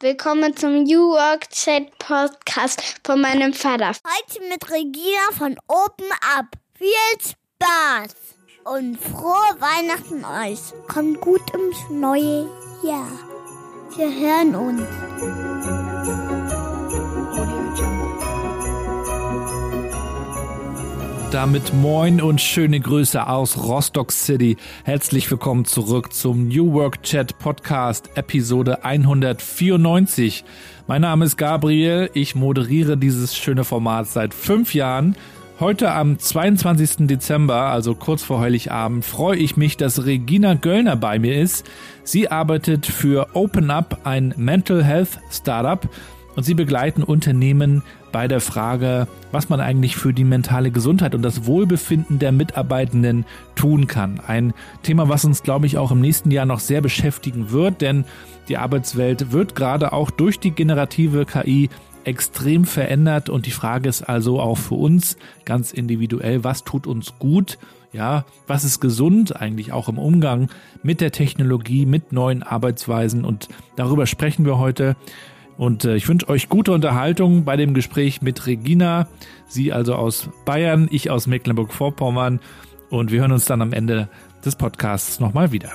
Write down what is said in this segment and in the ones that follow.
Willkommen zum New Work Chat Podcast von meinem Vater. Heute mit Regina von Open Up. Viel Spaß und frohe Weihnachten euch. Kommt gut ins neue Jahr. Wir hören uns. Damit moin und schöne Grüße aus Rostock City. Herzlich willkommen zurück zum New Work Chat Podcast Episode 194. Mein Name ist Gabriel. Ich moderiere dieses schöne Format seit fünf Jahren. Heute am 22. Dezember, also kurz vor Heiligabend, freue ich mich, dass Regina Göllner bei mir ist. Sie arbeitet für Open Up, ein Mental Health Startup und sie begleiten Unternehmen bei der Frage, was man eigentlich für die mentale Gesundheit und das Wohlbefinden der Mitarbeitenden tun kann. Ein Thema, was uns, glaube ich, auch im nächsten Jahr noch sehr beschäftigen wird, denn die Arbeitswelt wird gerade auch durch die generative KI extrem verändert und die Frage ist also auch für uns ganz individuell, was tut uns gut? Ja, was ist gesund eigentlich auch im Umgang mit der Technologie, mit neuen Arbeitsweisen und darüber sprechen wir heute. Und äh, ich wünsche euch gute Unterhaltung bei dem Gespräch mit Regina. Sie also aus Bayern, ich aus Mecklenburg-Vorpommern. Und wir hören uns dann am Ende des Podcasts nochmal wieder.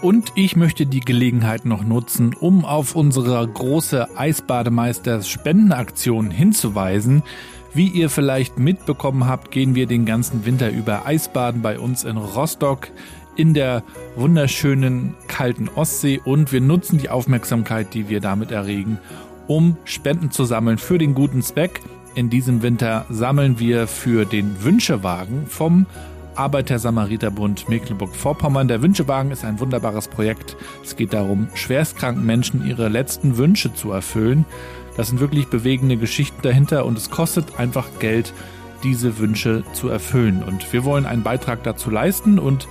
Und ich möchte die Gelegenheit noch nutzen, um auf unsere große Eisbademeisters Spendenaktion hinzuweisen. Wie ihr vielleicht mitbekommen habt, gehen wir den ganzen Winter über Eisbaden bei uns in Rostock in der wunderschönen kalten Ostsee und wir nutzen die Aufmerksamkeit, die wir damit erregen, um Spenden zu sammeln für den guten Zweck. In diesem Winter sammeln wir für den Wünschewagen vom Arbeiter-Samariter-Bund Mecklenburg-Vorpommern. Der Wünschewagen ist ein wunderbares Projekt. Es geht darum, schwerstkranken Menschen ihre letzten Wünsche zu erfüllen. Das sind wirklich bewegende Geschichten dahinter und es kostet einfach Geld, diese Wünsche zu erfüllen. Und wir wollen einen Beitrag dazu leisten und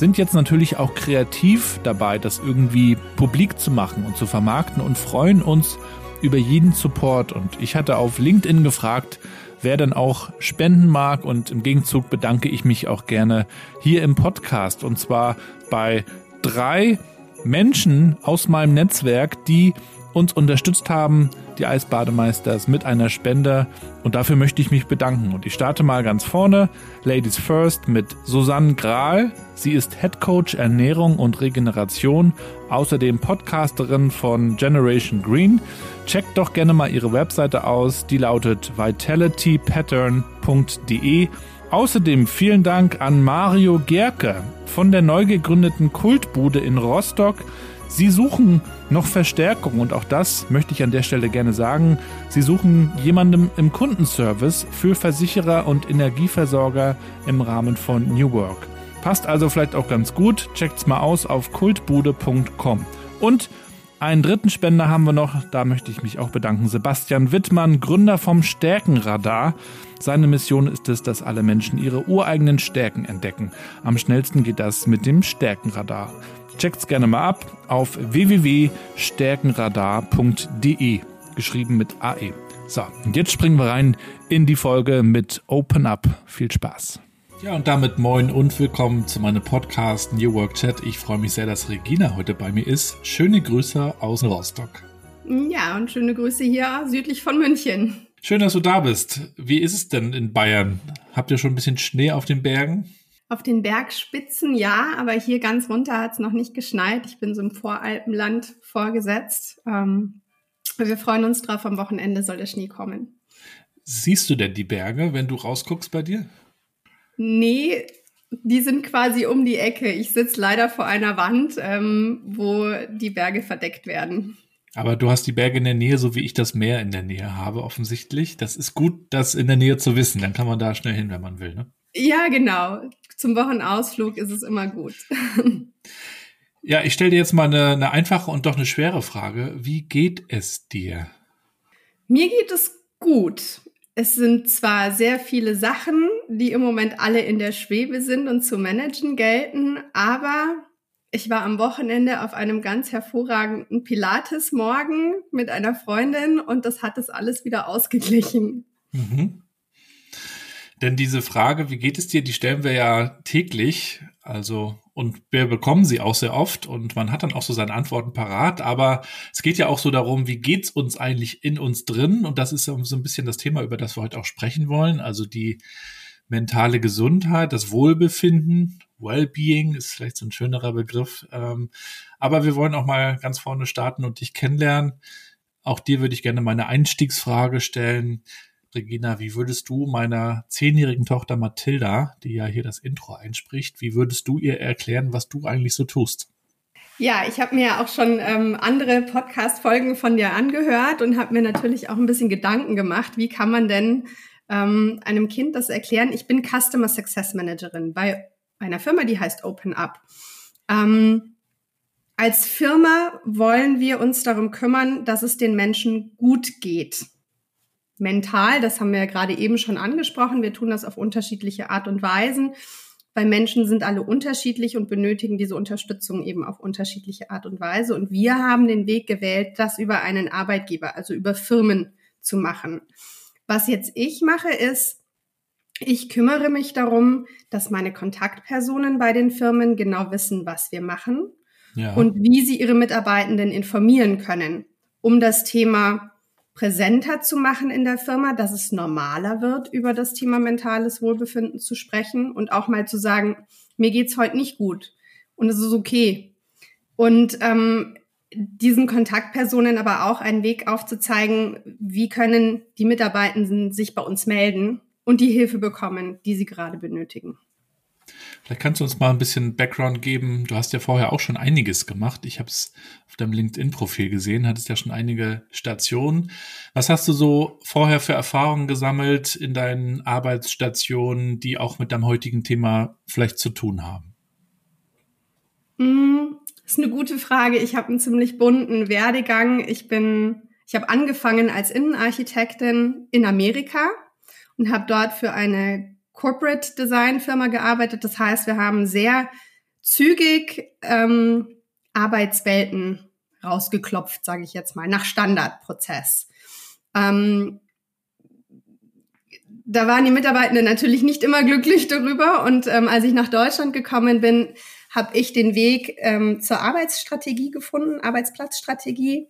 sind jetzt natürlich auch kreativ dabei, das irgendwie publik zu machen und zu vermarkten und freuen uns über jeden Support. Und ich hatte auf LinkedIn gefragt, wer denn auch spenden mag und im Gegenzug bedanke ich mich auch gerne hier im Podcast und zwar bei drei Menschen aus meinem Netzwerk, die uns unterstützt haben, die Eisbademeisters, mit einer Spende. Und dafür möchte ich mich bedanken. Und ich starte mal ganz vorne. Ladies First mit Susanne Grahl. Sie ist Head Coach Ernährung und Regeneration, außerdem Podcasterin von Generation Green. Checkt doch gerne mal ihre Webseite aus. Die lautet vitalitypattern.de. Außerdem vielen Dank an Mario Gerke von der neu gegründeten Kultbude in Rostock. Sie suchen noch Verstärkung und auch das möchte ich an der Stelle gerne sagen. Sie suchen jemandem im Kundenservice für Versicherer und Energieversorger im Rahmen von New Work. Passt also vielleicht auch ganz gut. Checkt's mal aus auf kultbude.com. Und einen dritten Spender haben wir noch, da möchte ich mich auch bedanken. Sebastian Wittmann, Gründer vom Stärkenradar. Seine Mission ist es, dass alle Menschen ihre ureigenen Stärken entdecken. Am schnellsten geht das mit dem Stärkenradar. Checkt's gerne mal ab auf www.stärkenradar.de, geschrieben mit AE. So, und jetzt springen wir rein in die Folge mit Open Up. Viel Spaß. Ja, und damit moin und willkommen zu meinem Podcast New Work Chat. Ich freue mich sehr, dass Regina heute bei mir ist. Schöne Grüße aus Rostock. Ja, und schöne Grüße hier südlich von München. Schön, dass du da bist. Wie ist es denn in Bayern? Habt ihr schon ein bisschen Schnee auf den Bergen? Auf den Bergspitzen ja, aber hier ganz runter hat es noch nicht geschneit. Ich bin so im Voralpenland vorgesetzt. Ähm, wir freuen uns drauf, am Wochenende soll der Schnee kommen. Siehst du denn die Berge, wenn du rausguckst bei dir? Nee, die sind quasi um die Ecke. Ich sitze leider vor einer Wand, ähm, wo die Berge verdeckt werden. Aber du hast die Berge in der Nähe, so wie ich das Meer in der Nähe habe, offensichtlich. Das ist gut, das in der Nähe zu wissen. Dann kann man da schnell hin, wenn man will. Ne? Ja, genau zum Wochenausflug ist es immer gut. Ja, ich stelle dir jetzt mal eine, eine einfache und doch eine schwere Frage. Wie geht es dir? Mir geht es gut. Es sind zwar sehr viele Sachen, die im Moment alle in der Schwebe sind und zu managen gelten, aber ich war am Wochenende auf einem ganz hervorragenden Pilates-Morgen mit einer Freundin und das hat es alles wieder ausgeglichen. Mhm. Denn diese Frage, wie geht es dir, die stellen wir ja täglich. Also, und wir bekommen sie auch sehr oft und man hat dann auch so seine Antworten parat. Aber es geht ja auch so darum, wie geht's uns eigentlich in uns drin? Und das ist so ein bisschen das Thema, über das wir heute auch sprechen wollen. Also die mentale Gesundheit, das Wohlbefinden, Wellbeing ist vielleicht so ein schönerer Begriff. Ähm, aber wir wollen auch mal ganz vorne starten und dich kennenlernen. Auch dir würde ich gerne meine Einstiegsfrage stellen. Regina, wie würdest du meiner zehnjährigen Tochter Mathilda, die ja hier das Intro einspricht, wie würdest du ihr erklären, was du eigentlich so tust? Ja, ich habe mir ja auch schon ähm, andere Podcast-Folgen von dir angehört und habe mir natürlich auch ein bisschen Gedanken gemacht, wie kann man denn ähm, einem Kind das erklären? Ich bin Customer Success Managerin bei einer Firma, die heißt Open Up. Ähm, als Firma wollen wir uns darum kümmern, dass es den Menschen gut geht mental, das haben wir ja gerade eben schon angesprochen, wir tun das auf unterschiedliche Art und Weisen. Weil Menschen sind alle unterschiedlich und benötigen diese Unterstützung eben auf unterschiedliche Art und Weise. Und wir haben den Weg gewählt, das über einen Arbeitgeber, also über Firmen zu machen. Was jetzt ich mache, ist, ich kümmere mich darum, dass meine Kontaktpersonen bei den Firmen genau wissen, was wir machen ja. und wie sie ihre Mitarbeitenden informieren können, um das Thema präsenter zu machen in der Firma, dass es normaler wird, über das Thema mentales Wohlbefinden zu sprechen und auch mal zu sagen, mir geht's heute nicht gut und es ist okay. Und ähm, diesen Kontaktpersonen aber auch einen Weg aufzuzeigen, wie können die Mitarbeitenden sich bei uns melden und die Hilfe bekommen, die sie gerade benötigen. Vielleicht kannst du uns mal ein bisschen Background geben. Du hast ja vorher auch schon einiges gemacht. Ich habe es auf deinem LinkedIn-Profil gesehen, hattest ja schon einige Stationen. Was hast du so vorher für Erfahrungen gesammelt in deinen Arbeitsstationen, die auch mit deinem heutigen Thema vielleicht zu tun haben? Das ist eine gute Frage. Ich habe einen ziemlich bunten Werdegang. Ich bin, ich habe angefangen als Innenarchitektin in Amerika und habe dort für eine Corporate Design Firma gearbeitet. Das heißt, wir haben sehr zügig ähm, Arbeitswelten rausgeklopft, sage ich jetzt mal, nach Standardprozess. Ähm, da waren die Mitarbeitenden natürlich nicht immer glücklich darüber. Und ähm, als ich nach Deutschland gekommen bin, habe ich den Weg ähm, zur Arbeitsstrategie gefunden, Arbeitsplatzstrategie.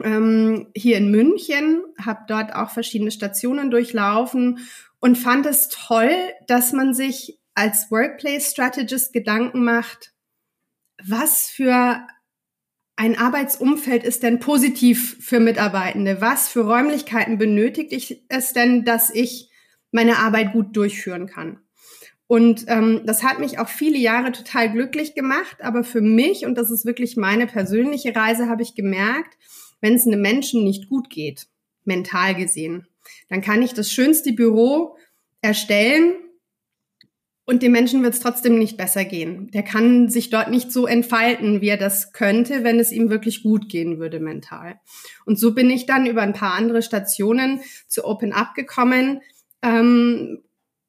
Ähm, hier in München, habe dort auch verschiedene Stationen durchlaufen und fand es toll, dass man sich als Workplace Strategist Gedanken macht, was für ein Arbeitsumfeld ist denn positiv für Mitarbeitende? Was für Räumlichkeiten benötigt ich es denn, dass ich meine Arbeit gut durchführen kann? Und ähm, das hat mich auch viele Jahre total glücklich gemacht. Aber für mich, und das ist wirklich meine persönliche Reise, habe ich gemerkt, wenn es einem Menschen nicht gut geht, mental gesehen, dann kann ich das schönste Büro erstellen und dem Menschen wird es trotzdem nicht besser gehen. Der kann sich dort nicht so entfalten, wie er das könnte, wenn es ihm wirklich gut gehen würde mental. Und so bin ich dann über ein paar andere Stationen zu Open Up gekommen ähm,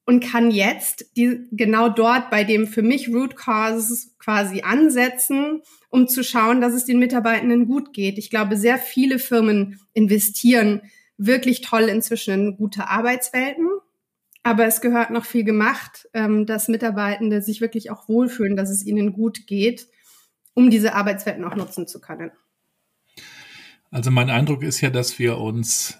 und kann jetzt die, genau dort bei dem für mich Root Causes quasi ansetzen, um zu schauen, dass es den Mitarbeitenden gut geht. Ich glaube, sehr viele Firmen investieren wirklich toll inzwischen in gute Arbeitswelten. Aber es gehört noch viel gemacht, ähm, dass Mitarbeitende sich wirklich auch wohlfühlen, dass es ihnen gut geht, um diese Arbeitswelten auch nutzen zu können. Also mein Eindruck ist ja, dass wir uns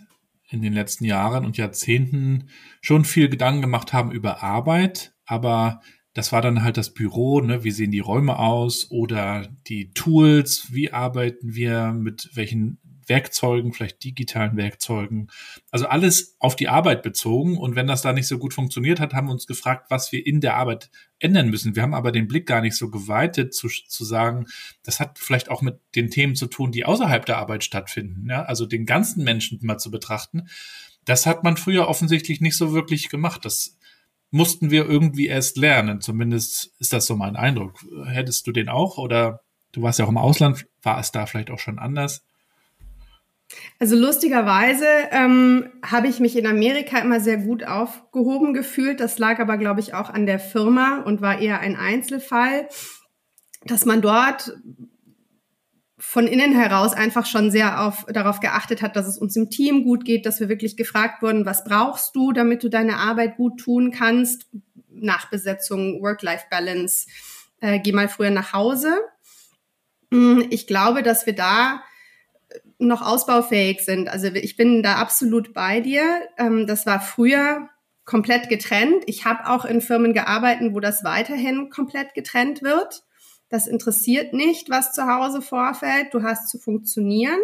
in den letzten Jahren und Jahrzehnten schon viel Gedanken gemacht haben über Arbeit, aber das war dann halt das Büro, ne? wie sehen die Räume aus oder die Tools, wie arbeiten wir, mit welchen Werkzeugen, vielleicht digitalen Werkzeugen. Also alles auf die Arbeit bezogen. Und wenn das da nicht so gut funktioniert hat, haben wir uns gefragt, was wir in der Arbeit ändern müssen. Wir haben aber den Blick gar nicht so geweitet zu, zu sagen, das hat vielleicht auch mit den Themen zu tun, die außerhalb der Arbeit stattfinden. Ja? Also den ganzen Menschen mal zu betrachten. Das hat man früher offensichtlich nicht so wirklich gemacht. Das mussten wir irgendwie erst lernen. Zumindest ist das so mein Eindruck. Hättest du den auch oder du warst ja auch im Ausland, war es da vielleicht auch schon anders? Also lustigerweise ähm, habe ich mich in Amerika immer sehr gut aufgehoben gefühlt. Das lag aber, glaube ich, auch an der Firma und war eher ein Einzelfall, dass man dort von innen heraus einfach schon sehr auf, darauf geachtet hat, dass es uns im Team gut geht, dass wir wirklich gefragt wurden, was brauchst du, damit du deine Arbeit gut tun kannst? Nachbesetzung, Work-Life-Balance, äh, geh mal früher nach Hause. Hm, ich glaube, dass wir da noch ausbaufähig sind. Also ich bin da absolut bei dir. Ähm, das war früher komplett getrennt. Ich habe auch in Firmen gearbeitet, wo das weiterhin komplett getrennt wird. Das interessiert nicht, was zu Hause vorfällt. Du hast zu funktionieren.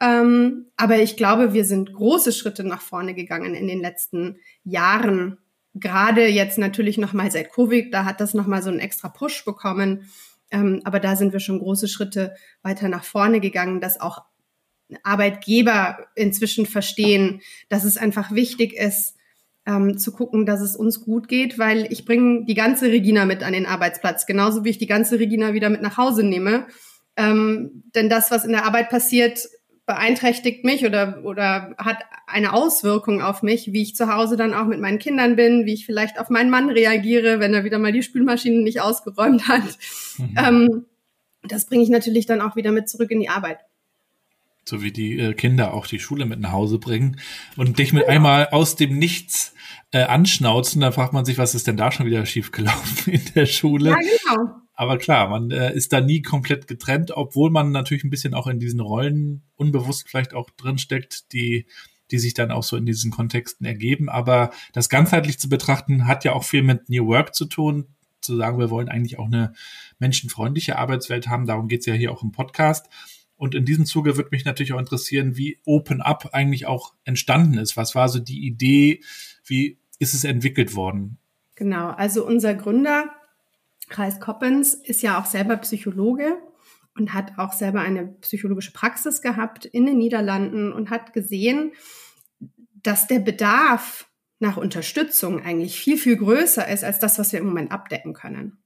Ähm, aber ich glaube, wir sind große Schritte nach vorne gegangen in den letzten Jahren. Gerade jetzt natürlich nochmal seit Covid, da hat das nochmal so einen extra Push bekommen. Ähm, aber da sind wir schon große Schritte weiter nach vorne gegangen, dass auch Arbeitgeber inzwischen verstehen, dass es einfach wichtig ist, ähm, zu gucken, dass es uns gut geht, weil ich bringe die ganze Regina mit an den Arbeitsplatz, genauso wie ich die ganze Regina wieder mit nach Hause nehme. Ähm, denn das, was in der Arbeit passiert, beeinträchtigt mich oder, oder hat eine Auswirkung auf mich, wie ich zu Hause dann auch mit meinen Kindern bin, wie ich vielleicht auf meinen Mann reagiere, wenn er wieder mal die Spülmaschine nicht ausgeräumt hat. Mhm. Ähm, das bringe ich natürlich dann auch wieder mit zurück in die Arbeit so wie die äh, Kinder auch die Schule mit nach Hause bringen und dich mit einmal aus dem Nichts äh, anschnauzen, dann fragt man sich, was ist denn da schon wieder schiefgelaufen in der Schule? Ja, genau. Aber klar, man äh, ist da nie komplett getrennt, obwohl man natürlich ein bisschen auch in diesen Rollen unbewusst vielleicht auch drinsteckt, die die sich dann auch so in diesen Kontexten ergeben. Aber das ganzheitlich zu betrachten, hat ja auch viel mit New Work zu tun. Zu sagen, wir wollen eigentlich auch eine menschenfreundliche Arbeitswelt haben. Darum geht's ja hier auch im Podcast. Und in diesem Zuge würde mich natürlich auch interessieren, wie Open Up eigentlich auch entstanden ist. Was war so die Idee? Wie ist es entwickelt worden? Genau, also unser Gründer, Kreis Koppens, ist ja auch selber Psychologe und hat auch selber eine psychologische Praxis gehabt in den Niederlanden und hat gesehen, dass der Bedarf nach Unterstützung eigentlich viel, viel größer ist als das, was wir im Moment abdecken können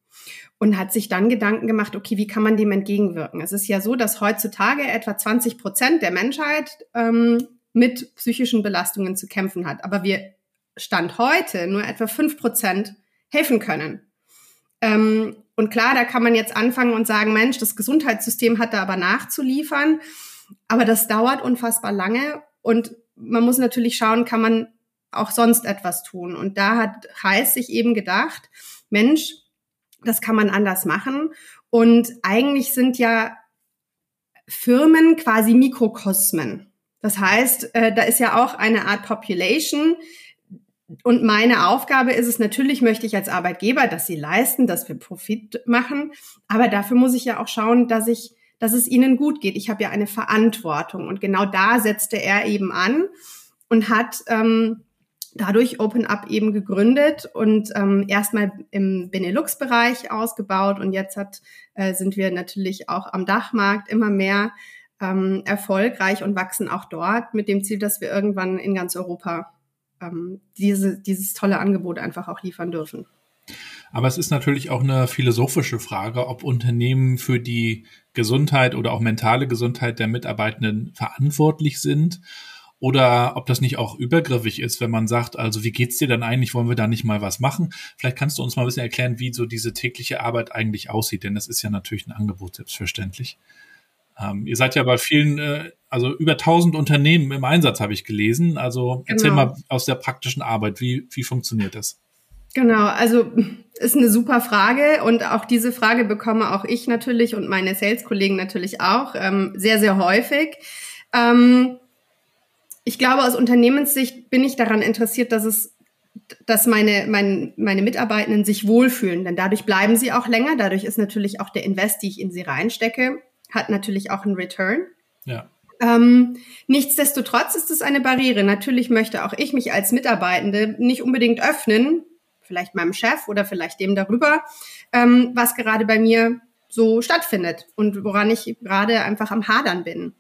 und hat sich dann Gedanken gemacht, okay, wie kann man dem entgegenwirken? Es ist ja so, dass heutzutage etwa 20 Prozent der Menschheit ähm, mit psychischen Belastungen zu kämpfen hat. Aber wir Stand heute nur etwa fünf Prozent helfen können. Ähm, und klar, da kann man jetzt anfangen und sagen, Mensch, das Gesundheitssystem hat da aber nachzuliefern. Aber das dauert unfassbar lange und man muss natürlich schauen, kann man auch sonst etwas tun. Und da hat Heiß sich eben gedacht, Mensch, das kann man anders machen. Und eigentlich sind ja Firmen quasi Mikrokosmen. Das heißt, äh, da ist ja auch eine Art Population. Und meine Aufgabe ist es natürlich, möchte ich als Arbeitgeber, dass sie leisten, dass wir Profit machen. Aber dafür muss ich ja auch schauen, dass ich, dass es ihnen gut geht. Ich habe ja eine Verantwortung. Und genau da setzte er eben an und hat ähm, dadurch Open Up eben gegründet und ähm, erstmal im Benelux-Bereich ausgebaut und jetzt hat, äh, sind wir natürlich auch am Dachmarkt immer mehr ähm, erfolgreich und wachsen auch dort mit dem Ziel, dass wir irgendwann in ganz Europa ähm, diese, dieses tolle Angebot einfach auch liefern dürfen. Aber es ist natürlich auch eine philosophische Frage, ob Unternehmen für die Gesundheit oder auch mentale Gesundheit der Mitarbeitenden verantwortlich sind oder ob das nicht auch übergriffig ist, wenn man sagt, also wie geht's dir denn eigentlich, wollen wir da nicht mal was machen? Vielleicht kannst du uns mal ein bisschen erklären, wie so diese tägliche Arbeit eigentlich aussieht, denn das ist ja natürlich ein Angebot, selbstverständlich. Ähm, ihr seid ja bei vielen, äh, also über 1000 Unternehmen im Einsatz, habe ich gelesen. Also erzähl genau. mal aus der praktischen Arbeit, wie, wie funktioniert das? Genau, also ist eine super Frage und auch diese Frage bekomme auch ich natürlich und meine Sales-Kollegen natürlich auch ähm, sehr, sehr häufig. Ähm, ich glaube, aus Unternehmenssicht bin ich daran interessiert, dass es dass meine, meine, meine Mitarbeitenden sich wohlfühlen, denn dadurch bleiben sie auch länger. Dadurch ist natürlich auch der Invest, die ich in sie reinstecke, hat natürlich auch einen Return. Ja. Ähm, nichtsdestotrotz ist es eine Barriere. Natürlich möchte auch ich mich als Mitarbeitende nicht unbedingt öffnen, vielleicht meinem Chef oder vielleicht dem darüber, ähm, was gerade bei mir so stattfindet und woran ich gerade einfach am Hadern bin.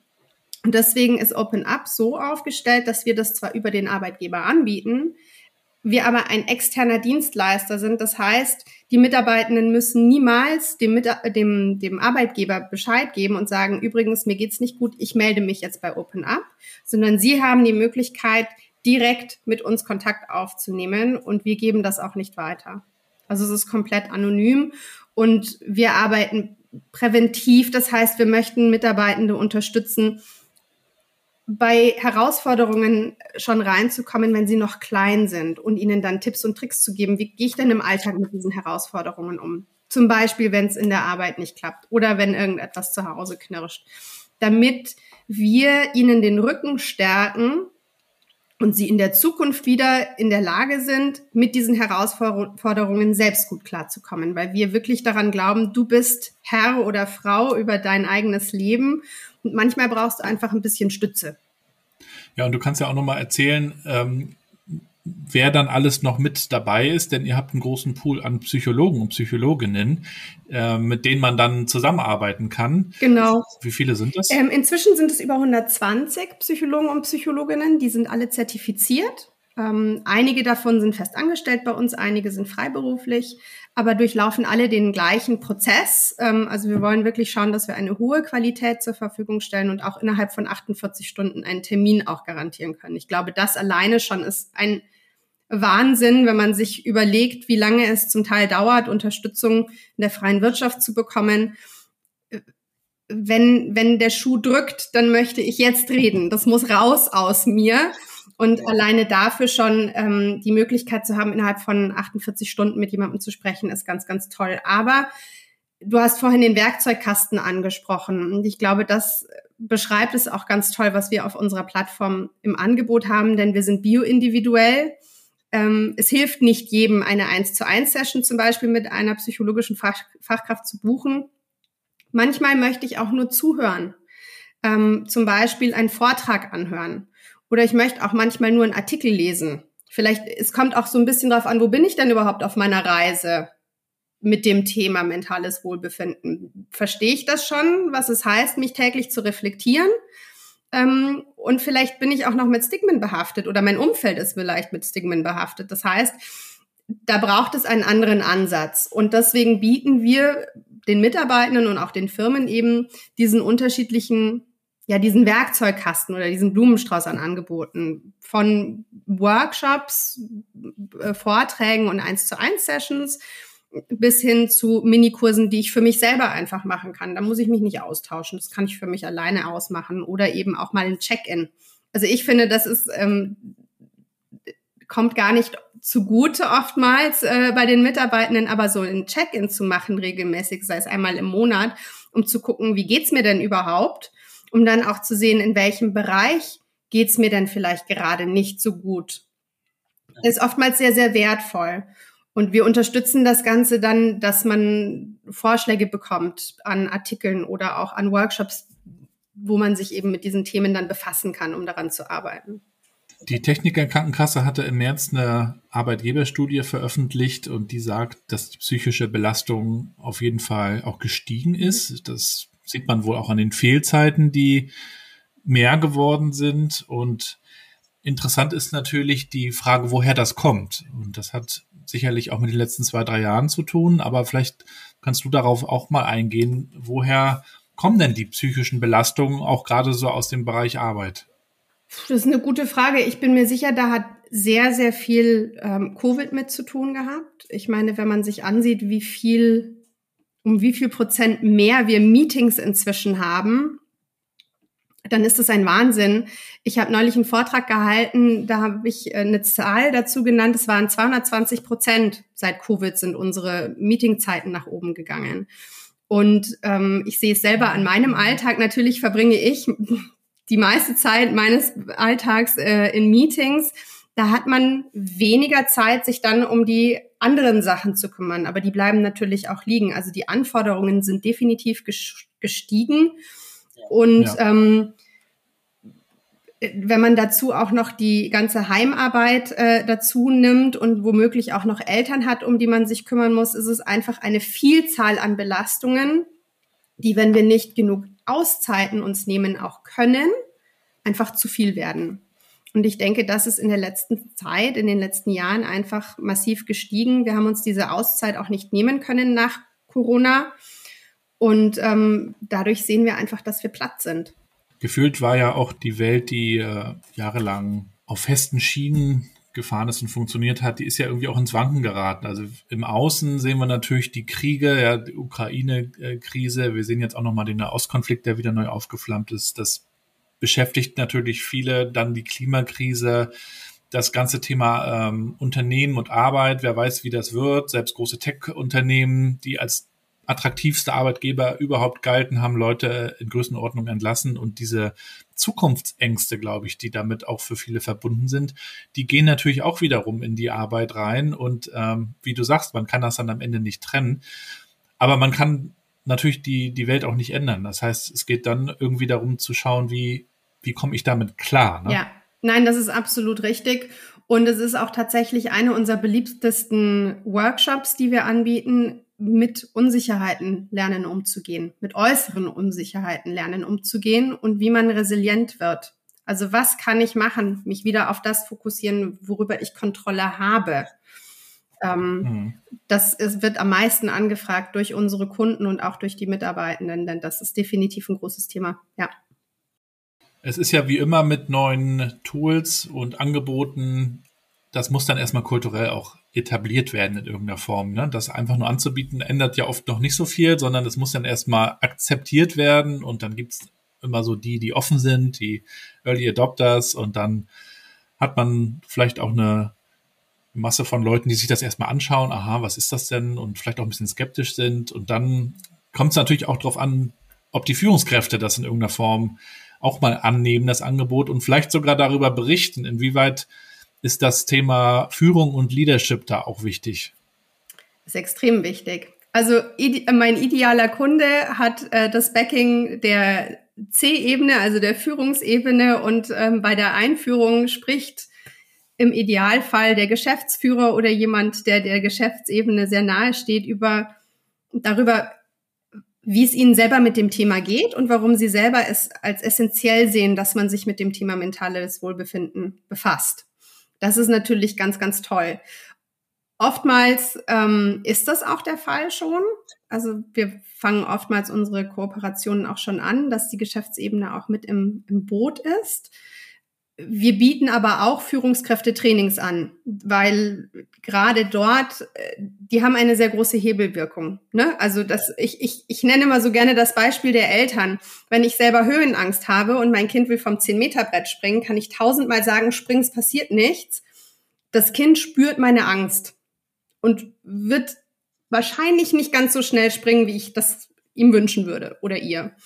Und deswegen ist Open Up so aufgestellt, dass wir das zwar über den Arbeitgeber anbieten, wir aber ein externer Dienstleister sind. Das heißt, die Mitarbeitenden müssen niemals dem, dem, dem Arbeitgeber Bescheid geben und sagen, übrigens, mir geht's nicht gut, ich melde mich jetzt bei Open Up, sondern sie haben die Möglichkeit, direkt mit uns Kontakt aufzunehmen und wir geben das auch nicht weiter. Also es ist komplett anonym und wir arbeiten präventiv. Das heißt, wir möchten Mitarbeitende unterstützen, bei Herausforderungen schon reinzukommen, wenn sie noch klein sind und ihnen dann Tipps und Tricks zu geben. Wie gehe ich denn im Alltag mit diesen Herausforderungen um? Zum Beispiel, wenn es in der Arbeit nicht klappt oder wenn irgendetwas zu Hause knirscht. Damit wir ihnen den Rücken stärken und sie in der Zukunft wieder in der Lage sind, mit diesen Herausforderungen selbst gut klarzukommen, weil wir wirklich daran glauben, du bist Herr oder Frau über dein eigenes Leben und manchmal brauchst du einfach ein bisschen Stütze. Ja, und du kannst ja auch nochmal erzählen, ähm, wer dann alles noch mit dabei ist, denn ihr habt einen großen Pool an Psychologen und Psychologinnen, äh, mit denen man dann zusammenarbeiten kann. Genau. Wie viele sind das? Ähm, inzwischen sind es über 120 Psychologen und Psychologinnen, die sind alle zertifiziert. Ähm, einige davon sind fest angestellt bei uns, einige sind freiberuflich, aber durchlaufen alle den gleichen Prozess. Ähm, also wir wollen wirklich schauen, dass wir eine hohe Qualität zur Verfügung stellen und auch innerhalb von 48 Stunden einen Termin auch garantieren können. Ich glaube, das alleine schon ist ein Wahnsinn, wenn man sich überlegt, wie lange es zum Teil dauert, Unterstützung in der freien Wirtschaft zu bekommen. Wenn, wenn der Schuh drückt, dann möchte ich jetzt reden. Das muss raus aus mir. Und alleine dafür schon ähm, die Möglichkeit zu haben, innerhalb von 48 Stunden mit jemandem zu sprechen, ist ganz, ganz toll. Aber du hast vorhin den Werkzeugkasten angesprochen. Und ich glaube, das beschreibt es auch ganz toll, was wir auf unserer Plattform im Angebot haben, denn wir sind bioindividuell. Ähm, es hilft nicht jedem, eine 1 zu 1 Session zum Beispiel mit einer psychologischen Fach Fachkraft zu buchen. Manchmal möchte ich auch nur zuhören, ähm, zum Beispiel einen Vortrag anhören. Oder ich möchte auch manchmal nur einen Artikel lesen. Vielleicht, es kommt auch so ein bisschen drauf an, wo bin ich denn überhaupt auf meiner Reise mit dem Thema mentales Wohlbefinden? Verstehe ich das schon, was es heißt, mich täglich zu reflektieren? Ähm, und vielleicht bin ich auch noch mit Stigmen behaftet oder mein Umfeld ist vielleicht mit Stigmen behaftet. Das heißt, da braucht es einen anderen Ansatz. Und deswegen bieten wir den Mitarbeitenden und auch den Firmen eben diesen unterschiedlichen, ja, diesen Werkzeugkasten oder diesen Blumenstrauß an Angeboten von Workshops, äh, Vorträgen und eins zu eins Sessions bis hin zu Minikursen, die ich für mich selber einfach machen kann. Da muss ich mich nicht austauschen. Das kann ich für mich alleine ausmachen oder eben auch mal ein Check-in. Also ich finde, das ist ähm, kommt gar nicht zugute oftmals äh, bei den Mitarbeitenden, aber so ein Check-in zu machen regelmäßig, sei es einmal im Monat, um zu gucken, wie geht's mir denn überhaupt, um dann auch zu sehen, in welchem Bereich geht's mir denn vielleicht gerade nicht so gut. Ist oftmals sehr, sehr wertvoll. Und wir unterstützen das Ganze dann, dass man Vorschläge bekommt an Artikeln oder auch an Workshops, wo man sich eben mit diesen Themen dann befassen kann, um daran zu arbeiten. Die Techniker Krankenkasse hatte im März eine Arbeitgeberstudie veröffentlicht und die sagt, dass die psychische Belastung auf jeden Fall auch gestiegen ist. Das sieht man wohl auch an den Fehlzeiten, die mehr geworden sind. Und interessant ist natürlich die Frage, woher das kommt. Und das hat sicherlich auch mit den letzten zwei, drei Jahren zu tun, aber vielleicht kannst du darauf auch mal eingehen, woher kommen denn die psychischen Belastungen auch gerade so aus dem Bereich Arbeit? Das ist eine gute Frage. Ich bin mir sicher, da hat sehr, sehr viel ähm, Covid mit zu tun gehabt. Ich meine, wenn man sich ansieht, wie viel, um wie viel Prozent mehr wir Meetings inzwischen haben, dann ist das ein Wahnsinn. Ich habe neulich einen Vortrag gehalten, da habe ich äh, eine Zahl dazu genannt, es waren 220 Prozent seit Covid sind unsere Meetingzeiten nach oben gegangen. Und ähm, ich sehe es selber an meinem Alltag. Natürlich verbringe ich die meiste Zeit meines Alltags äh, in Meetings. Da hat man weniger Zeit, sich dann um die anderen Sachen zu kümmern. Aber die bleiben natürlich auch liegen. Also die Anforderungen sind definitiv gestiegen. Und ja. ähm, wenn man dazu auch noch die ganze Heimarbeit äh, dazu nimmt und womöglich auch noch Eltern hat, um die man sich kümmern muss, ist es einfach eine Vielzahl an Belastungen, die, wenn wir nicht genug Auszeiten uns nehmen auch können, einfach zu viel werden. Und ich denke, das ist in der letzten Zeit, in den letzten Jahren einfach massiv gestiegen. Wir haben uns diese Auszeit auch nicht nehmen können nach Corona. Und ähm, dadurch sehen wir einfach, dass wir platt sind. Gefühlt war ja auch die Welt, die äh, jahrelang auf festen Schienen gefahren ist und funktioniert hat, die ist ja irgendwie auch ins Wanken geraten. Also im Außen sehen wir natürlich die Kriege, ja, die Ukraine-Krise. Wir sehen jetzt auch nochmal den Ostkonflikt, der wieder neu aufgeflammt ist. Das beschäftigt natürlich viele. Dann die Klimakrise, das ganze Thema ähm, Unternehmen und Arbeit. Wer weiß, wie das wird. Selbst große Tech-Unternehmen, die als attraktivste Arbeitgeber überhaupt galten, haben Leute in Größenordnung entlassen und diese Zukunftsängste, glaube ich, die damit auch für viele verbunden sind, die gehen natürlich auch wiederum in die Arbeit rein und ähm, wie du sagst, man kann das dann am Ende nicht trennen, aber man kann natürlich die, die Welt auch nicht ändern. Das heißt, es geht dann irgendwie darum zu schauen, wie, wie komme ich damit klar. Ne? Ja, nein, das ist absolut richtig. Und es ist auch tatsächlich eine unserer beliebtesten Workshops, die wir anbieten, mit Unsicherheiten lernen umzugehen, mit äußeren Unsicherheiten lernen umzugehen und wie man resilient wird. Also was kann ich machen? Mich wieder auf das fokussieren, worüber ich Kontrolle habe. Ähm, mhm. Das ist, wird am meisten angefragt durch unsere Kunden und auch durch die Mitarbeitenden, denn das ist definitiv ein großes Thema. Ja. Es ist ja wie immer mit neuen Tools und Angeboten, das muss dann erstmal kulturell auch etabliert werden in irgendeiner Form. Ne? Das einfach nur anzubieten, ändert ja oft noch nicht so viel, sondern es muss dann erstmal akzeptiert werden und dann gibt's immer so die, die offen sind, die Early Adopters und dann hat man vielleicht auch eine Masse von Leuten, die sich das erstmal anschauen, aha, was ist das denn und vielleicht auch ein bisschen skeptisch sind und dann kommt es natürlich auch darauf an, ob die Führungskräfte das in irgendeiner Form auch mal annehmen, das Angebot und vielleicht sogar darüber berichten, inwieweit ist das Thema Führung und Leadership da auch wichtig? Das ist extrem wichtig. Also mein idealer Kunde hat äh, das Backing der C-Ebene, also der Führungsebene und ähm, bei der Einführung spricht im Idealfall der Geschäftsführer oder jemand, der der Geschäftsebene sehr nahe steht, über darüber, wie es ihnen selber mit dem Thema geht und warum sie selber es als essentiell sehen, dass man sich mit dem Thema mentales Wohlbefinden befasst. Das ist natürlich ganz, ganz toll. Oftmals ähm, ist das auch der Fall schon. Also wir fangen oftmals unsere Kooperationen auch schon an, dass die Geschäftsebene auch mit im, im Boot ist. Wir bieten aber auch Führungskräfte-Trainings an, weil gerade dort, äh, die haben eine sehr große Hebelwirkung. Ne? Also das, ich, ich, ich nenne immer so gerne das Beispiel der Eltern. Wenn ich selber Höhenangst habe und mein Kind will vom 10-Meter-Brett springen, kann ich tausendmal sagen, springen, es passiert nichts. Das Kind spürt meine Angst und wird wahrscheinlich nicht ganz so schnell springen, wie ich das ihm wünschen würde oder ihr.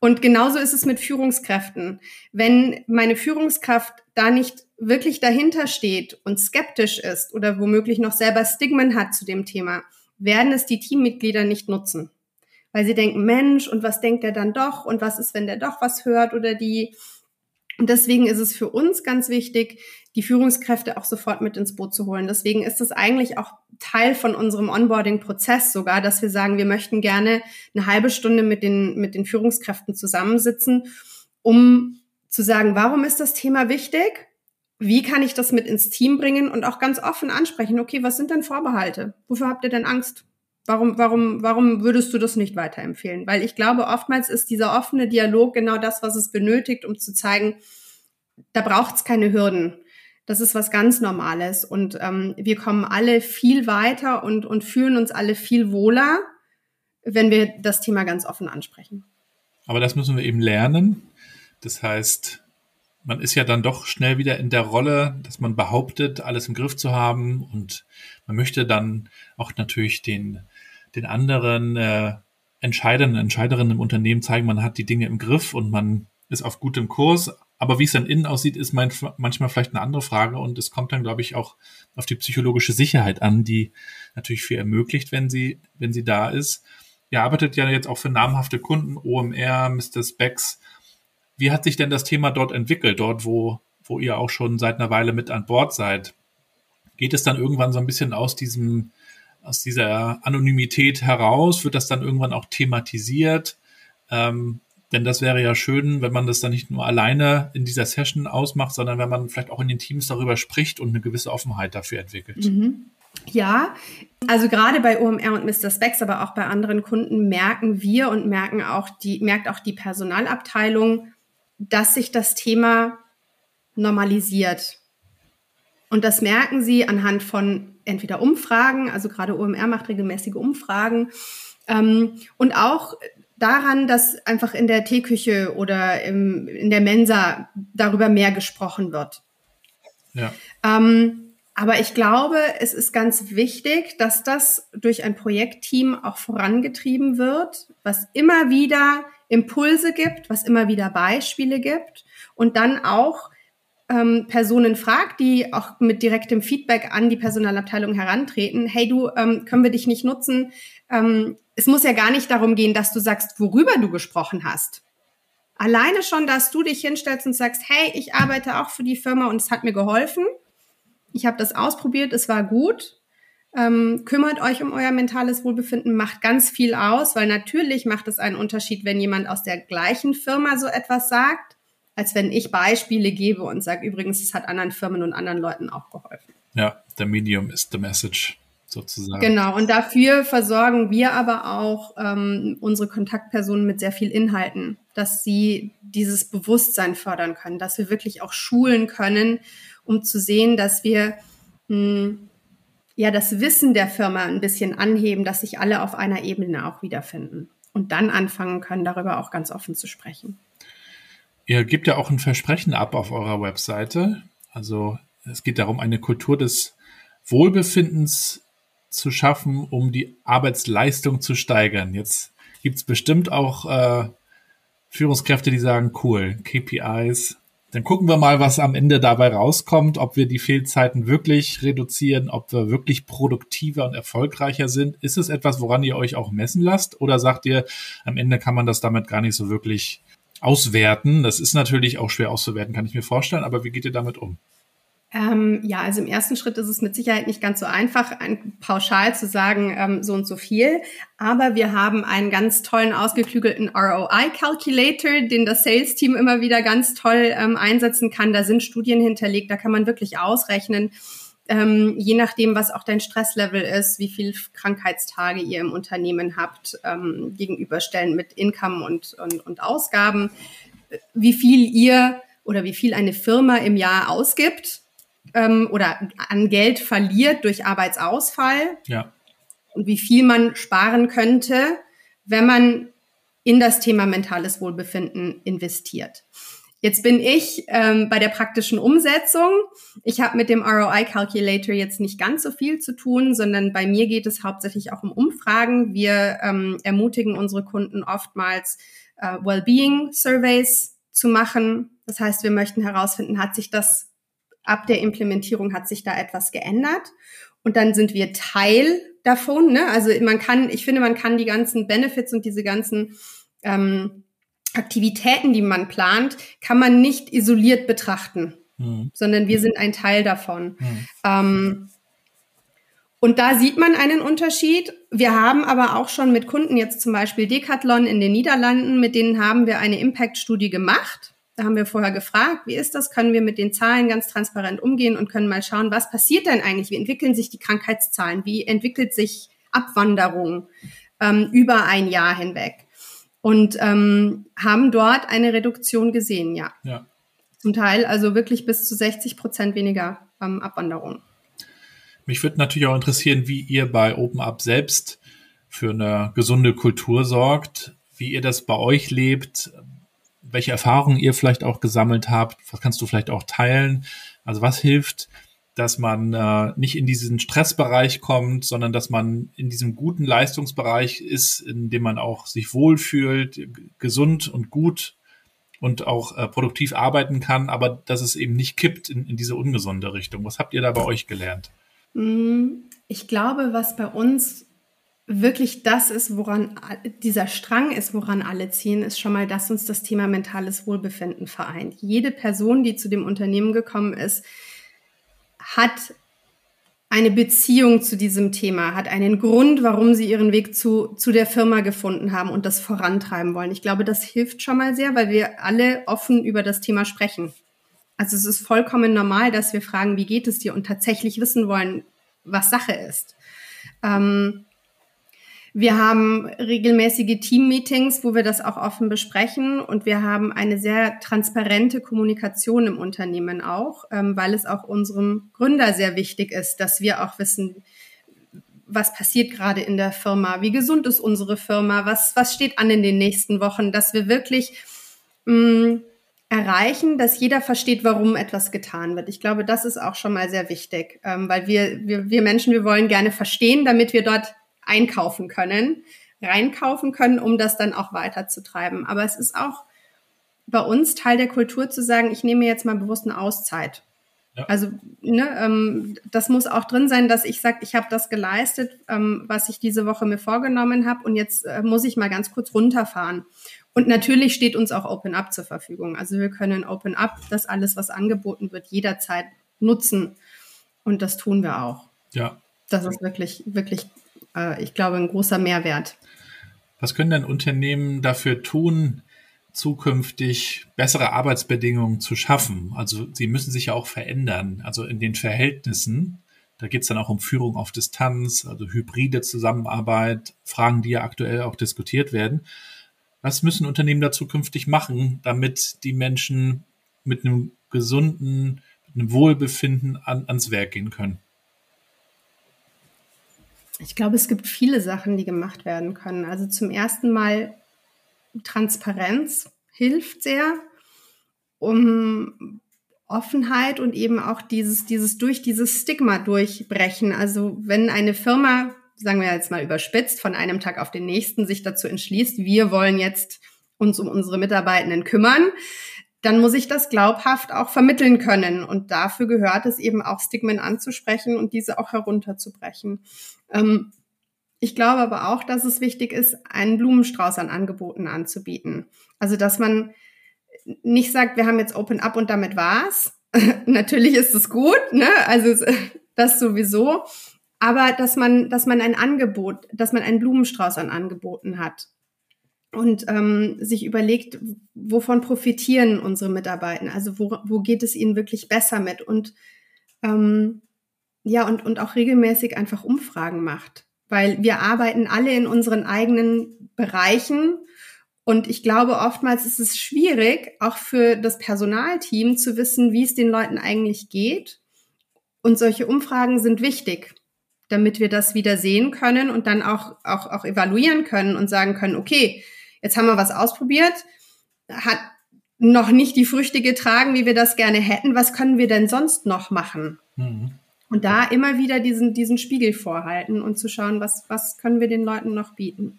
Und genauso ist es mit Führungskräften. Wenn meine Führungskraft da nicht wirklich dahinter steht und skeptisch ist oder womöglich noch selber Stigmen hat zu dem Thema, werden es die Teammitglieder nicht nutzen. Weil sie denken, Mensch, und was denkt er dann doch? Und was ist, wenn der doch was hört oder die? Und deswegen ist es für uns ganz wichtig, die Führungskräfte auch sofort mit ins Boot zu holen. Deswegen ist es eigentlich auch Teil von unserem Onboarding-Prozess sogar, dass wir sagen, wir möchten gerne eine halbe Stunde mit den, mit den Führungskräften zusammensitzen, um zu sagen, warum ist das Thema wichtig? Wie kann ich das mit ins Team bringen und auch ganz offen ansprechen? Okay, was sind denn Vorbehalte? Wofür habt ihr denn Angst? Warum, warum, warum würdest du das nicht weiterempfehlen? Weil ich glaube, oftmals ist dieser offene Dialog genau das, was es benötigt, um zu zeigen, da braucht es keine Hürden. Das ist was ganz Normales und ähm, wir kommen alle viel weiter und, und fühlen uns alle viel wohler, wenn wir das Thema ganz offen ansprechen. Aber das müssen wir eben lernen. Das heißt, man ist ja dann doch schnell wieder in der Rolle, dass man behauptet, alles im Griff zu haben und man möchte dann auch natürlich den, den anderen äh, Entscheidern, Entscheiderinnen im Unternehmen zeigen, man hat die Dinge im Griff und man ist auf gutem Kurs. Aber wie es dann innen aussieht, ist manchmal vielleicht eine andere Frage und es kommt dann, glaube ich, auch auf die psychologische Sicherheit an, die natürlich viel ermöglicht, wenn sie, wenn sie da ist. Ihr arbeitet ja jetzt auch für namhafte Kunden, OMR, Mr. Specs. Wie hat sich denn das Thema dort entwickelt, dort, wo, wo ihr auch schon seit einer Weile mit an Bord seid? Geht es dann irgendwann so ein bisschen aus diesem, aus dieser Anonymität heraus? Wird das dann irgendwann auch thematisiert? Ähm, denn das wäre ja schön, wenn man das dann nicht nur alleine in dieser Session ausmacht, sondern wenn man vielleicht auch in den Teams darüber spricht und eine gewisse Offenheit dafür entwickelt. Mhm. Ja, also gerade bei OMR und Mr. Specs, aber auch bei anderen Kunden merken wir und merken auch die, merkt auch die Personalabteilung, dass sich das Thema normalisiert. Und das merken sie anhand von entweder Umfragen, also gerade OMR macht regelmäßige Umfragen, ähm, und auch daran, dass einfach in der Teeküche oder im, in der Mensa darüber mehr gesprochen wird. Ja. Ähm, aber ich glaube, es ist ganz wichtig, dass das durch ein Projektteam auch vorangetrieben wird, was immer wieder Impulse gibt, was immer wieder Beispiele gibt und dann auch ähm, Personen fragt, die auch mit direktem Feedback an die Personalabteilung herantreten. Hey, du, ähm, können wir dich nicht nutzen? Ähm, es muss ja gar nicht darum gehen, dass du sagst, worüber du gesprochen hast. Alleine schon, dass du dich hinstellst und sagst, hey, ich arbeite auch für die Firma und es hat mir geholfen. Ich habe das ausprobiert, es war gut. Ähm, kümmert euch um euer mentales Wohlbefinden, macht ganz viel aus, weil natürlich macht es einen Unterschied, wenn jemand aus der gleichen Firma so etwas sagt als wenn ich Beispiele gebe und sage, übrigens, es hat anderen Firmen und anderen Leuten auch geholfen. Ja, der Medium ist the message sozusagen. Genau, und dafür versorgen wir aber auch ähm, unsere Kontaktpersonen mit sehr viel Inhalten, dass sie dieses Bewusstsein fördern können, dass wir wirklich auch schulen können, um zu sehen, dass wir mh, hm, ja das Wissen der Firma ein bisschen anheben, dass sich alle auf einer Ebene auch wiederfinden und dann anfangen können, darüber auch ganz offen zu sprechen. Ihr gebt ja auch ein Versprechen ab auf eurer Webseite. Also es geht darum, eine Kultur des Wohlbefindens zu schaffen, um die Arbeitsleistung zu steigern. Jetzt gibt's bestimmt auch äh, Führungskräfte, die sagen, cool, KPIs. Dann gucken wir mal, was am Ende dabei rauskommt, ob wir die Fehlzeiten wirklich reduzieren, ob wir wirklich produktiver und erfolgreicher sind. Ist es etwas, woran ihr euch auch messen lasst? Oder sagt ihr, am Ende kann man das damit gar nicht so wirklich auswerten. Das ist natürlich auch schwer auszuwerten, kann ich mir vorstellen. Aber wie geht ihr damit um? Ähm, ja, also im ersten Schritt ist es mit Sicherheit nicht ganz so einfach, ein, pauschal zu sagen, ähm, so und so viel. Aber wir haben einen ganz tollen, ausgeklügelten ROI-Calculator, den das Sales-Team immer wieder ganz toll ähm, einsetzen kann. Da sind Studien hinterlegt, da kann man wirklich ausrechnen, ähm, je nachdem, was auch dein Stresslevel ist, wie viel Krankheitstage ihr im Unternehmen habt, ähm, gegenüberstellen mit Income und, und, und Ausgaben, wie viel ihr oder wie viel eine Firma im Jahr ausgibt ähm, oder an Geld verliert durch Arbeitsausfall ja. und wie viel man sparen könnte, wenn man in das Thema mentales Wohlbefinden investiert. Jetzt bin ich ähm, bei der praktischen Umsetzung. Ich habe mit dem ROI Calculator jetzt nicht ganz so viel zu tun, sondern bei mir geht es hauptsächlich auch um Umfragen. Wir ähm, ermutigen unsere Kunden oftmals äh, Wellbeing Surveys zu machen. Das heißt, wir möchten herausfinden, hat sich das ab der Implementierung hat sich da etwas geändert? Und dann sind wir Teil davon. Ne? Also man kann, ich finde, man kann die ganzen Benefits und diese ganzen ähm, Aktivitäten, die man plant, kann man nicht isoliert betrachten, mhm. sondern wir sind ein Teil davon. Mhm. Ähm, und da sieht man einen Unterschied. Wir haben aber auch schon mit Kunden, jetzt zum Beispiel Decathlon in den Niederlanden, mit denen haben wir eine Impact-Studie gemacht. Da haben wir vorher gefragt, wie ist das? Können wir mit den Zahlen ganz transparent umgehen und können mal schauen, was passiert denn eigentlich? Wie entwickeln sich die Krankheitszahlen? Wie entwickelt sich Abwanderung ähm, über ein Jahr hinweg? Und ähm, haben dort eine Reduktion gesehen, ja. ja. Zum Teil also wirklich bis zu 60 Prozent weniger ähm, Abwanderung. Mich würde natürlich auch interessieren, wie ihr bei OpenUp selbst für eine gesunde Kultur sorgt, wie ihr das bei euch lebt, welche Erfahrungen ihr vielleicht auch gesammelt habt, was kannst du vielleicht auch teilen? Also was hilft, dass man äh, nicht in diesen Stressbereich kommt, sondern dass man in diesem guten Leistungsbereich ist, in dem man auch sich wohlfühlt, gesund und gut und auch äh, produktiv arbeiten kann, aber dass es eben nicht kippt in, in diese ungesunde Richtung. Was habt ihr da bei euch gelernt? Mm, ich glaube, was bei uns wirklich das ist, woran dieser Strang ist, woran alle ziehen, ist schon mal, dass uns das Thema mentales Wohlbefinden vereint. Jede Person, die zu dem Unternehmen gekommen ist, hat eine Beziehung zu diesem Thema, hat einen Grund, warum sie ihren Weg zu, zu der Firma gefunden haben und das vorantreiben wollen. Ich glaube, das hilft schon mal sehr, weil wir alle offen über das Thema sprechen. Also es ist vollkommen normal, dass wir fragen, wie geht es dir und tatsächlich wissen wollen, was Sache ist. Ähm, Wir haben regelmäßige Team-Meetings, wo wir das auch offen besprechen und wir haben eine sehr transparente Kommunikation im Unternehmen auch, ähm, weil es auch unserem Gründer sehr wichtig ist, dass wir auch wissen, was passiert gerade in der Firma, wie gesund ist unsere Firma, was, was steht an in den nächsten Wochen, dass wir wirklich mh, mm, erreichen, dass jeder versteht, warum etwas getan wird. Ich glaube, das ist auch schon mal sehr wichtig, ähm, weil wir, wir, wir Menschen, wir wollen gerne verstehen, damit wir dort einkaufen können, reinkaufen können, um das dann auch weiterzutreiben. Aber es ist auch bei uns Teil der Kultur zu sagen, ich nehme jetzt mal bewusst eine Auszeit. Ja. Also ne, ähm, das muss auch drin sein, dass ich sage, ich habe das geleistet, ähm, was ich diese Woche mir vorgenommen habe und jetzt äh, muss ich mal ganz kurz runterfahren. Und natürlich steht uns auch Open Up zur Verfügung. Also wir können Open Up, das alles, was angeboten wird, jederzeit nutzen. Und das tun wir auch. Ja. Das ist wirklich, wirklich, äh, ich glaube, ein großer Mehrwert. Was können denn Unternehmen dafür tun, zukünftig bessere Arbeitsbedingungen zu schaffen? Also sie müssen sich ja auch verändern. Also in den Verhältnissen. Da geht es dann auch um Führung auf Distanz, also hybride Zusammenarbeit, Fragen, die ja aktuell auch diskutiert werden. Was müssen Unternehmen da zukünftig machen, damit die Menschen mit einem gesunden, mit einem Wohlbefinden an, ans Werk gehen können? Ich glaube, es gibt viele Sachen, die gemacht werden können. Also zum ersten Mal Transparenz hilft sehr, um Offenheit und eben auch dieses, dieses durch dieses Stigma durchbrechen. Also wenn eine Firma sagen wir jetzt mal überspitzt, von einem Tag auf den nächsten sich dazu entschließt, wir wollen jetzt uns um unsere Mitarbeitenden kümmern, dann muss ich das glaubhaft auch vermitteln können. Und dafür gehört es eben auch, Stigmen anzusprechen und diese auch herunterzubrechen. Ähm, ich glaube aber auch, dass es wichtig ist, einen Blumenstrauß an Angeboten anzubieten. Also, dass man nicht sagt, wir haben jetzt Open Up und damit war's. Natürlich ist es gut, ne? Also das sowieso aber dass man, dass man ein Angebot, dass man einen Blumenstrauß an Angeboten hat und ähm, sich überlegt, wovon profitieren unsere Mitarbeiter, also wo, wo geht es ihnen wirklich besser mit? Und ähm, ja und und auch regelmäßig einfach Umfragen macht, weil wir arbeiten alle in unseren eigenen Bereichen und ich glaube, oftmals ist es schwierig, auch für das Personalteam zu wissen, wie es den Leuten eigentlich geht. Und solche Umfragen sind wichtig, damit wir das wieder sehen können und dann auch, auch, auch evaluieren können und sagen können, okay, jetzt haben wir was ausprobiert, hat noch nicht die Früchte getragen, wie wir das gerne hätten. Was können wir denn sonst noch machen? Mhm. Und da immer wieder diesen, diesen Spiegel vorhalten und zu schauen, was, was können wir den Leuten noch bieten.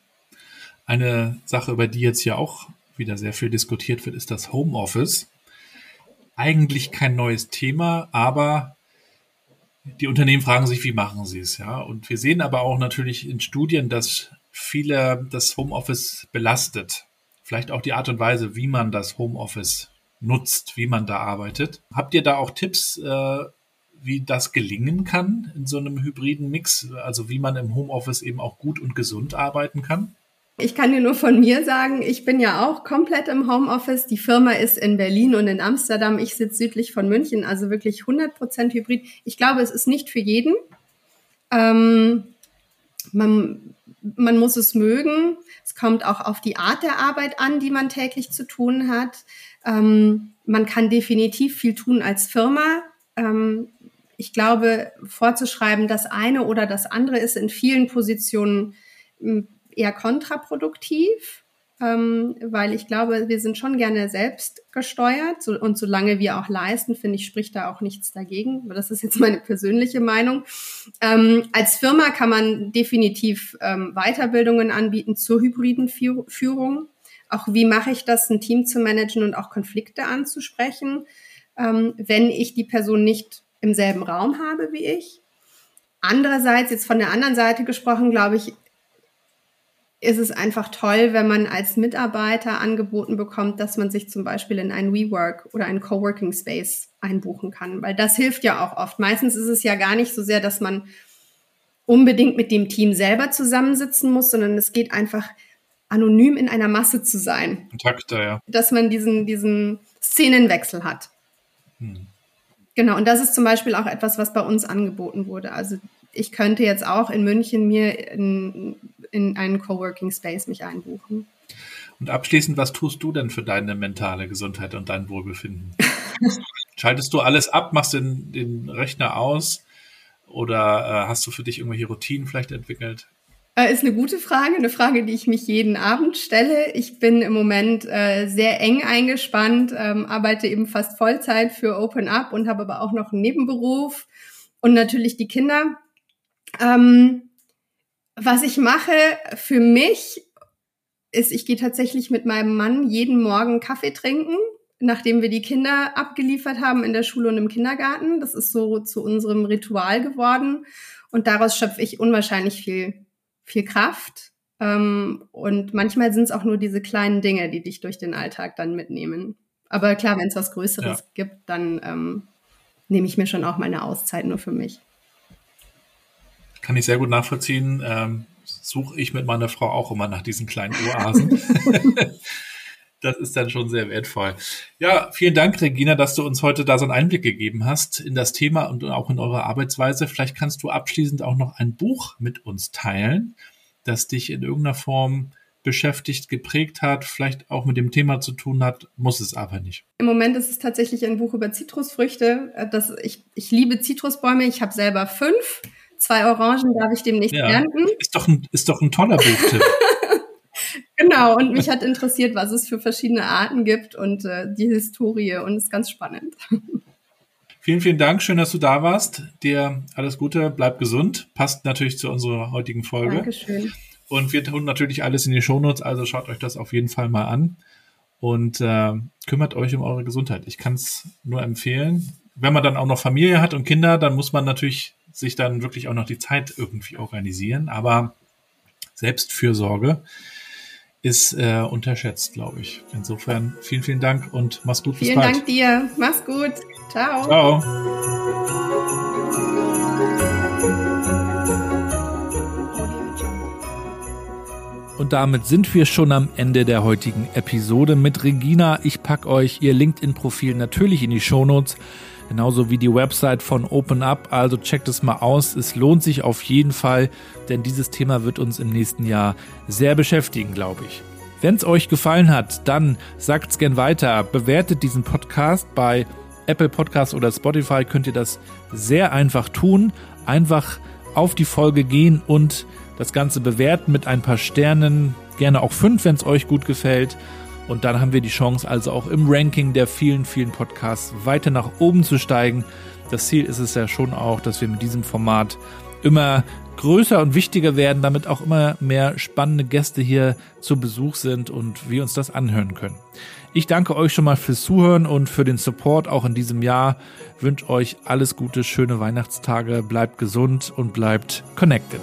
Eine Sache, über die jetzt ja auch wieder sehr viel diskutiert wird, ist das Homeoffice. Eigentlich kein neues Thema, aber die Unternehmen fragen sich, wie machen sie es, ja. Und wir sehen aber auch natürlich in Studien, dass viele das Homeoffice belastet. Vielleicht auch die Art und Weise, wie man das Homeoffice nutzt, wie man da arbeitet. Habt ihr da auch Tipps, äh, wie das gelingen kann in so einem hybriden Mix? Also wie man im Homeoffice eben auch gut und gesund arbeiten kann? Ich kann dir nur von mir sagen, ich bin ja auch komplett im Homeoffice. Die Firma ist in Berlin und in Amsterdam. Ich sitze südlich von München, also wirklich 100 Prozent Hybrid. Ich glaube, es ist nicht für jeden. Ähm, man, man muss es mögen. Es kommt auch auf die Art der Arbeit an, die man täglich zu tun hat. Ähm, man kann definitiv viel tun als Firma. Ähm, ich glaube, vorzuschreiben, das eine oder das andere ist in vielen Positionen eher kontraproduktiv, ähm, weil ich glaube, wir sind schon gerne selbst gesteuert so, und solange wir auch leisten, finde ich, spricht da auch nichts dagegen. Aber das ist jetzt meine persönliche Meinung. Ähm, als Firma kann man definitiv ähm, Weiterbildungen anbieten zur hybriden Führung. Auch wie mache ich das, ein Team zu managen und auch Konflikte anzusprechen, ähm, wenn ich die Person nicht im selben Raum habe wie ich. Andererseits, jetzt von der anderen Seite gesprochen, glaube ich, ist es einfach toll, wenn man als Mitarbeiter angeboten bekommt, dass man sich zum Beispiel in ein WeWork oder ein Coworking Space einbuchen kann, weil das hilft ja auch oft. Meistens ist es ja gar nicht so sehr, dass man unbedingt mit dem Team selber zusammensitzen muss, sondern es geht einfach anonym in einer Masse zu sein. Kontakte, ja. Dass man diesen, diesen Szenenwechsel hat. Hm. Genau, und das ist zum Beispiel auch etwas, was bei uns angeboten wurde. Also ich könnte jetzt auch in München mir in, in einen Coworking Space mich einbuchen. Und abschließend, was tust du denn für deine mentale Gesundheit und dein Wohlbefinden? Schaltest du alles ab, machst den, den Rechner aus oder äh, hast du für dich irgendwelche Routinen vielleicht entwickelt? Äh, ist eine gute Frage, eine Frage, die ich mich jeden Abend stelle. Ich bin im Moment äh, sehr eng eingespannt, ähm, arbeite eben fast Vollzeit für Open Up und habe aber auch noch einen Nebenberuf und natürlich die Kinder. Ähm, was ich mache für mich ist, ich gehe tatsächlich mit meinem Mann jeden Morgen Kaffee trinken, nachdem wir die Kinder abgeliefert haben in der Schule und im Kindergarten. Das ist so zu unserem Ritual geworden. Und daraus schöpfe ich unwahrscheinlich viel, viel Kraft. Ähm, und manchmal sind es auch nur diese kleinen Dinge, die dich durch den Alltag dann mitnehmen. Aber klar, wenn es was Größeres ja. gibt, dann ähm, nehme ich mir schon auch meine Auszeit nur für mich. Kann ich sehr gut nachvollziehen. Ähm, suche ich mit meiner Frau auch immer nach diesen kleinen Oasen. das ist dann schon sehr wertvoll. Ja, vielen Dank, Regina, dass du uns heute da so einen Einblick gegeben hast in das Thema und auch in eure Arbeitsweise. Vielleicht kannst du abschließend auch noch ein Buch mit uns teilen, das dich in irgendeiner Form beschäftigt, geprägt hat, vielleicht auch mit dem Thema zu tun hat, muss es aber nicht. Im Moment ist es tatsächlich ein Buch über Zitrusfrüchte. Das, ich, ich liebe Zitrusbäume. Ich habe selber fünf. Zwei Orangen darf ich dem nicht ja. ernten. Ist doch ein, ist doch ein toller Buchtipp. genau, und mich hat interessiert, was es für verschiedene Arten gibt und äh, die Historie und ist ganz spannend. Vielen, vielen Dank. Schön, dass du da warst. Dir alles Gute, bleib gesund. Passt natürlich zu unserer heutigen Folge. Dankeschön. Und wir tun natürlich alles in die Shownotes, also schaut euch das auf jeden Fall mal an und äh, kümmert euch um eure Gesundheit. Ich kann es nur empfehlen. Wenn man dann auch noch Familie hat und Kinder, dann muss man natürlich sich dann wirklich auch noch die Zeit irgendwie organisieren. Aber Selbstfürsorge ist äh, unterschätzt, glaube ich. Insofern vielen, vielen Dank und mach's gut. Vielen Dank dir. Mach's gut. Ciao. Ciao. Und damit sind wir schon am Ende der heutigen Episode mit Regina. Ich packe euch ihr LinkedIn-Profil natürlich in die Shownotes, genauso wie die Website von Open Up. Also checkt es mal aus. Es lohnt sich auf jeden Fall, denn dieses Thema wird uns im nächsten Jahr sehr beschäftigen, glaube ich. Wenn es euch gefallen hat, dann sagt's gern weiter. Bewertet diesen Podcast bei Apple Podcasts oder Spotify könnt ihr das sehr einfach tun. Einfach auf die Folge gehen und das Ganze bewerten mit ein paar Sternen, gerne auch fünf, wenn es euch gut gefällt. Und dann haben wir die Chance, also auch im Ranking der vielen, vielen Podcasts weiter nach oben zu steigen. Das Ziel ist es ja schon auch, dass wir mit diesem Format immer größer und wichtiger werden, damit auch immer mehr spannende Gäste hier zu Besuch sind und wir uns das anhören können. Ich danke euch schon mal fürs Zuhören und für den Support auch in diesem Jahr. Wünsche euch alles Gute, schöne Weihnachtstage, bleibt gesund und bleibt connected.